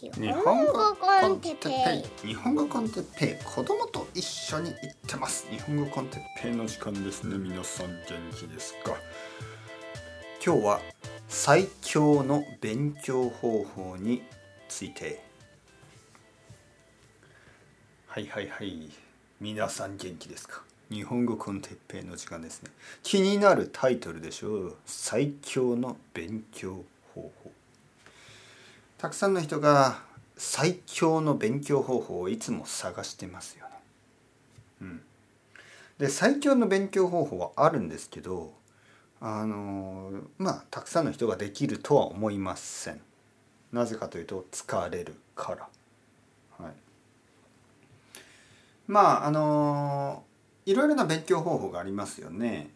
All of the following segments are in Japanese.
日本語コンテッペイ。日本語コンテッペイ。子供と一緒に行ってます。日本語コンテッペイの時間ですね。皆さん元気ですか？今日は最強の勉強方法について。はいはいはい。皆さん元気ですか？日本語コンテッペイの時間ですね。気になるタイトルでしょう。最強の勉強方法。たくさんの人が最強の勉強方法をいつも探してますよね。うん、で最強の勉強方法はあるんですけどあのまあたくさんの人ができるとは思いません。なぜかというと疲れるから。はい、まああのいろいろな勉強方法がありますよね。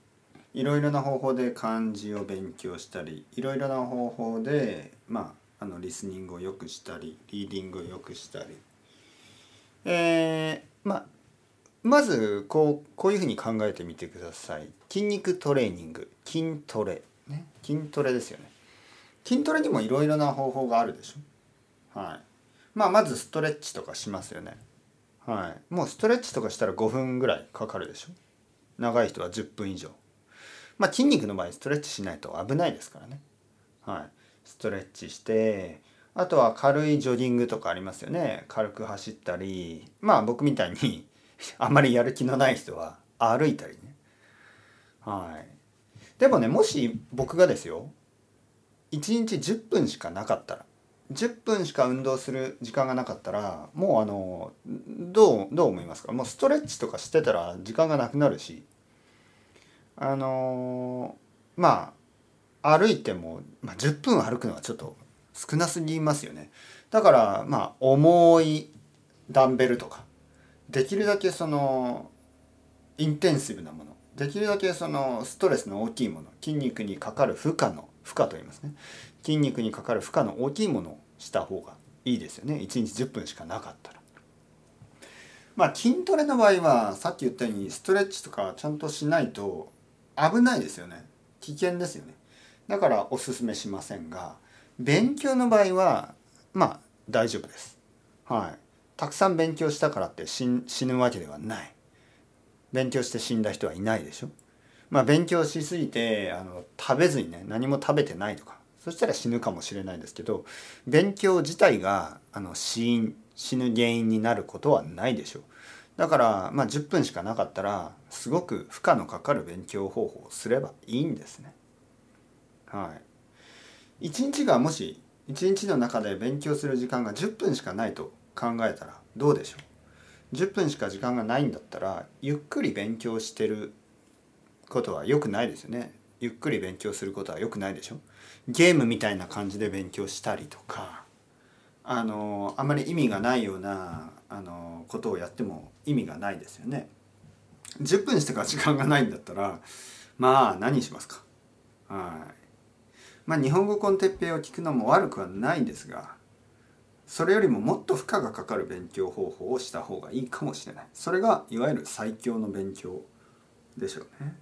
いろいろな方法で漢字を勉強したりいろいろな方法でまああのリスニングを良くしたりリーディングを良くしたり。えー、ままずこうこういうふうに考えてみてください。筋肉トレーニング。筋トレ、ね、筋トレですよね。筋トレにもいろいろな方法があるでしょ。はい。まあまずストレッチとかしますよね。はい。もうストレッチとかしたら5分ぐらいかかるでしょ。長い人は10分以上。まあ筋肉の場合ストレッチしないと危ないですからね。はい。ストレッチしてあとは軽いジョギングとかありますよね。軽く走ったり。まあ僕みたいに あんまりやる気のない人は歩いたりね。はい。でもねもし僕がですよ。1日10分しかなかったら10分しか運動する時間がなかったらもうあのどうどう思いますか？もうストレッチとかしてたら時間がなくなるし。あのまあ歩いても、まあ、10分歩くのはちょっと少なすぎますよね。だからまあ重いダンベルとかできるだけそのインテンシブなものできるだけそのストレスの大きいもの筋肉にかかる負荷の負荷と言いますね。筋肉にかかる負荷の大きいものをした方がいいですよね。1日10分しかなかったら。まあ筋トレの場合はさっき言ったようにストレッチとかちゃんとしないと危ないですよね。危険ですよね。だからおすすめしませんが勉強の場合はまあ大丈夫です。はい。たくさん勉強したからって死ぬわけではない。勉強して死んだ人はいないでしょ。まあ勉強しすぎてあの食べずにね何も食べてないとか。そしたら死ぬかもしれないですけど勉強自体があの死因死ぬ原因になることはないでしょう。だからまあ10分しかなかったらすごく負荷のかかる勉強方法をすればいいんですね。はい。1日がもし1日の中で勉強する時間が10分しかないと考えたらどうでしょう？10分しか時間がないんだったらゆっくり勉強してることは良くないですよね。ゆっくり勉強することは良くないでしょ？ゲームみたいな感じで勉強したりとかあのあまり意味がないようなあのことをやっても意味がないですよね。10分してから時間がないんだったらまあ何しますか？はい。まあ日本語コンテッペイを聞くのも悪くはないんですがそれよりももっと負荷がかかる勉強方法をした方がいいかもしれない。それがいわゆる最強の勉強でしょうね。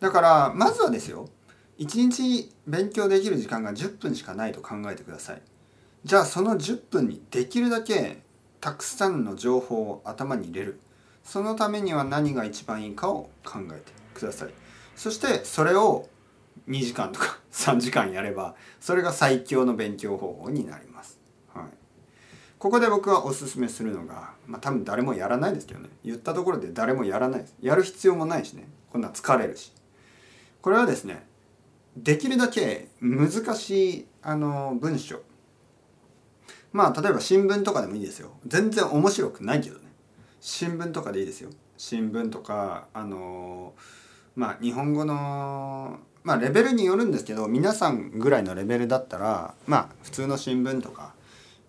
だからまずはですよ1日勉強できる時間が10分しかないと考えてください。じゃあその10分にできるだけたくさんの情報を頭に入れる。そのためには何が一番いいかを考えてください。そしてそれを2時間とか 3時間やればそれが最強の勉強方法になります、はい、ここで僕はおすすめするのがまあ多分誰もやらないですけどね。言ったところで誰もやらないです。やる必要もないしね。こんな疲れるし。これはですねできるだけ難しいあの文章。まあ例えば新聞とかでもいいですよ。全然面白くないけどね。新聞とかでいいですよ。新聞とかあのまあ日本語のまあレベルによるんですけど皆さんぐらいのレベルだったらまあ普通の新聞とか、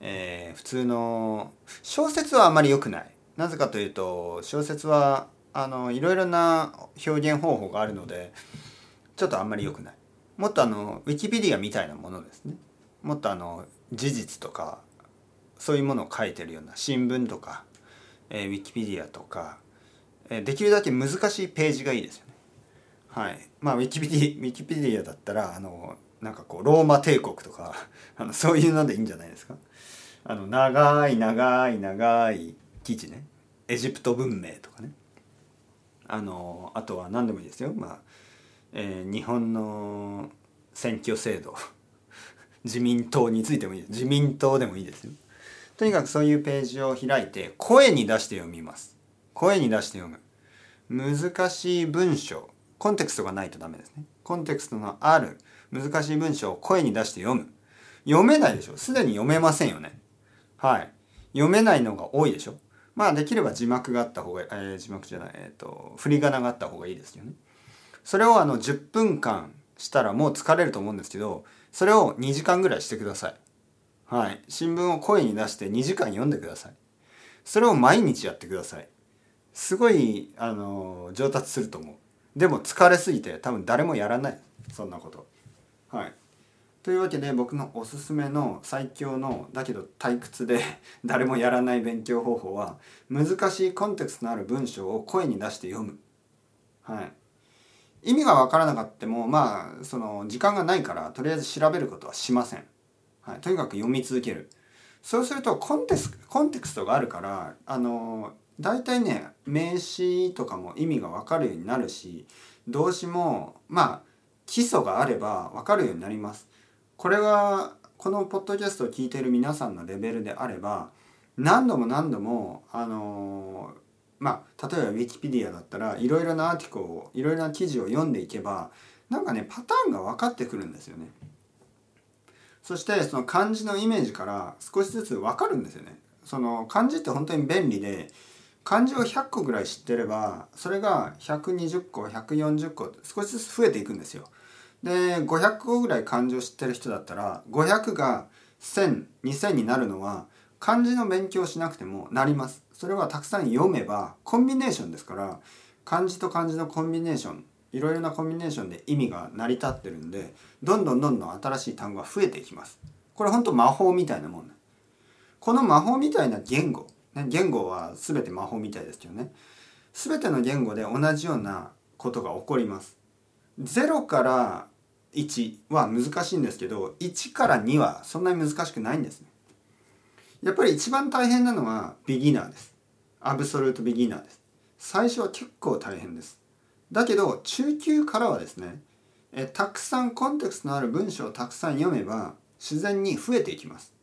えー、普通の小説はあまり良くない。なぜかというと小説はあのいろいろな表現方法があるのでちょっとあんまり良くない。もっとあのウィキペディアみたいなものですね。もっとあの事実とかそういうものを書いてるような新聞とか、えー、ウィキペディアとか、えー、できるだけ難しいページがいいですよ。はい。まあウィキペディウィキペディアだったらあのなんかこうローマ帝国とか あのそういうのでいいんじゃないですか？あの長い長い長い記事ね。エジプト文明とかね。あのあとは何でもいいですよ。まあ、えー日本の選挙制度。自民党についてもいいです。自民党でもいいですよ。とにかくそういうページを開いて声に出して読みます。声に出して読む。難しい文章。コンテクストがないとダメですね。コンテクストのある難しい文章を声に出して読む。読めないでしょ。すでに読めませんよね。はい。読めないのが多いでしょ。まあできれば字幕があった方が、えー字幕じゃないえっ、と振り仮名があった方がいいですよね。それをあの10分間したらもう疲れると思うんですけどそれを2時間ぐらいしてください。はい。新聞を声に出して2時間読んでください。それを毎日やってください。すごいあの上達すると思う。でも疲れすぎて多分誰もやらない。そんなこと。はい。というわけで僕のおすすめの最強のだけど退屈で 誰もやらない勉強方法は難しいコンテクストのある文章を声に出して読む。はい。意味が分からなかったもまあその時間がないからとりあえず調べることはしません、はい、とにかく読み続ける。そうするとコンテスコンテクストがあるからあの大体ね名詞とかも意味が分かるようになるし動詞もまあ基礎があれば分かるようになりますこれがこのポッドキャストを聞いている皆さんのレベルであれば何度も何度もあのまあ例えばウィキペディアだったらいろいろなアーティコをいろいろな記事を読んでいけばなんかねパターンが分かってくるんですよね。そしてその漢字のイメージから少しずつ分かるんですよね。その漢字って本当に便利で漢字を100個ぐらい知ってればそれが120個140個少しずつ増えていくんですよ。で500個ぐらい漢字を知ってる人だったら500が10002000になるのは漢字の勉強しなくてもなります。それはたくさん読めばコンビネーションですから漢字と漢字のコンビネーションいろいろなコンビネーションで意味が成り立ってるんでどんどんどんどん新しい単語が増えていきます。これ本当魔法みたいなもんね。この魔法みたいな言語、言語は全て魔法みたいですけどね全ての言語で同じようなことが起こります。0から1は難しいんですけど1から2はそんなに難しくないんですね。やっぱり一番大変なのはビギナーです。アブソルートビギナーです。最初は結構大変です。だけど中級からはですねえたくさんコンテクストのある文章をたくさん読めば自然に増えていきます。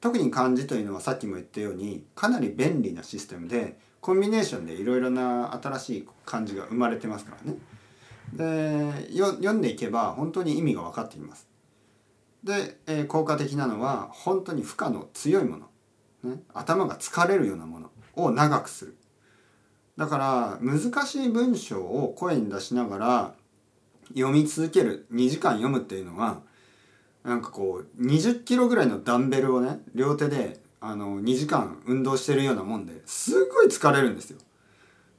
特に漢字というのはさっきも言ったようにかなり便利なシステムでコンビネーションでいろいろな新しい漢字が生まれてますからね。で読んでいけば本当に意味が分かってきます。で、えー効果的なのは本当に負荷の強いもの、ね、頭が疲れるようなものを長くする。だから難しい文章を声に出しながら読み続ける2時間読むっていうのはなんかこう20キロぐらいのダンベルをね両手であの2時間運動してるようなもんですっごい疲れるんですよ。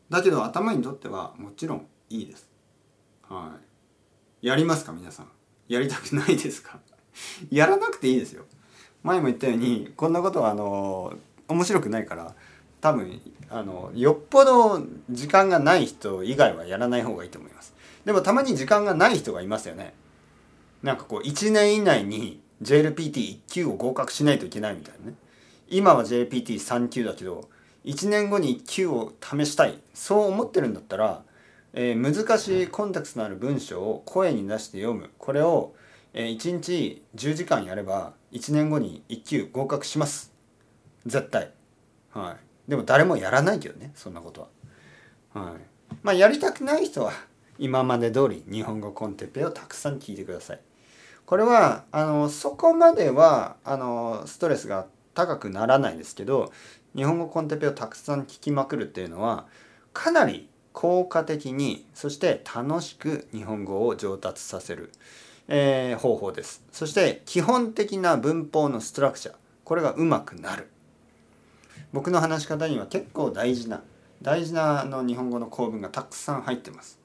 だけど頭にとってはもちろんいいです。はい。やりますか皆さん。やりたくないですか。やらなくていいですよ。前も言ったようにこんなことはあの面白くないから多分あのよっぽど時間がない人以外はやらない方がいいと思います。でもたまに時間がない人がいますよね。なんかこう1年以内に JLPT1 級を合格しないといけないみたいなね。今は JLPT3 級だけど1年後に1級を試したい。そう思ってるんだったら、えー難しいコンテクストのある文章を声に出して読む。これを、えー1日10時間やれば1年後に1級合格します。絶対。はい。でも誰もやらないけどねそんなことは。はい。まあやりたくない人は今まで通り日本語コンテッペをたくさん聞いてくださいこれはあのそこまではあのストレスが高くならないですけど日本語コンテペをたくさん聞きまくるっていうのはかなり効果的にそして楽しく日本語を上達させる、えー方法です。そして基本的な文法のストラクチャーこれがうまくなる。僕の話し方には結構大事な大事なあの日本語の構文がたくさん入ってます。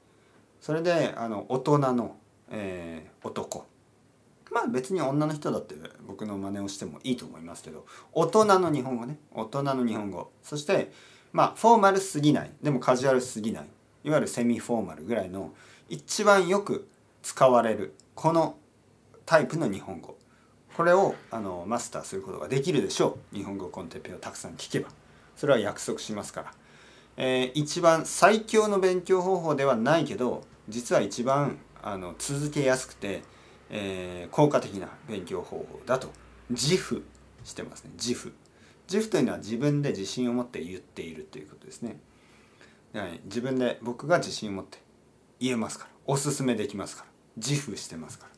それであの大人の、えー男。まあ別に女の人だって僕の真似をしてもいいと思いますけど大人の日本語ね。大人の日本語。そしてまあフォーマルすぎない。でもカジュアルすぎない。いわゆるセミフォーマルぐらいの一番よく使われるこのタイプの日本語。これをあのマスターすることができるでしょう。日本語コンテッペをたくさん聞けば。それは約束しますから、えー一番最強の勉強方法ではないけど実は一番あの続けやすくて、えー効果的な勉強方法だと自負してますね。自負。自負というのは自分で自信を持って言っているということですね。自分で僕が自信を持って言えますから。おすすめできますから。自負してますから。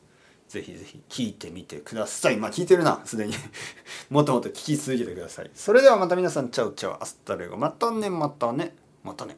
ぜひぜひ聞いてみてください。まあ聞いてるな。すでに。もっともっと聞き続けてください。それではまた皆さんチャウチャウアスタレゴ。またねまたね。またね。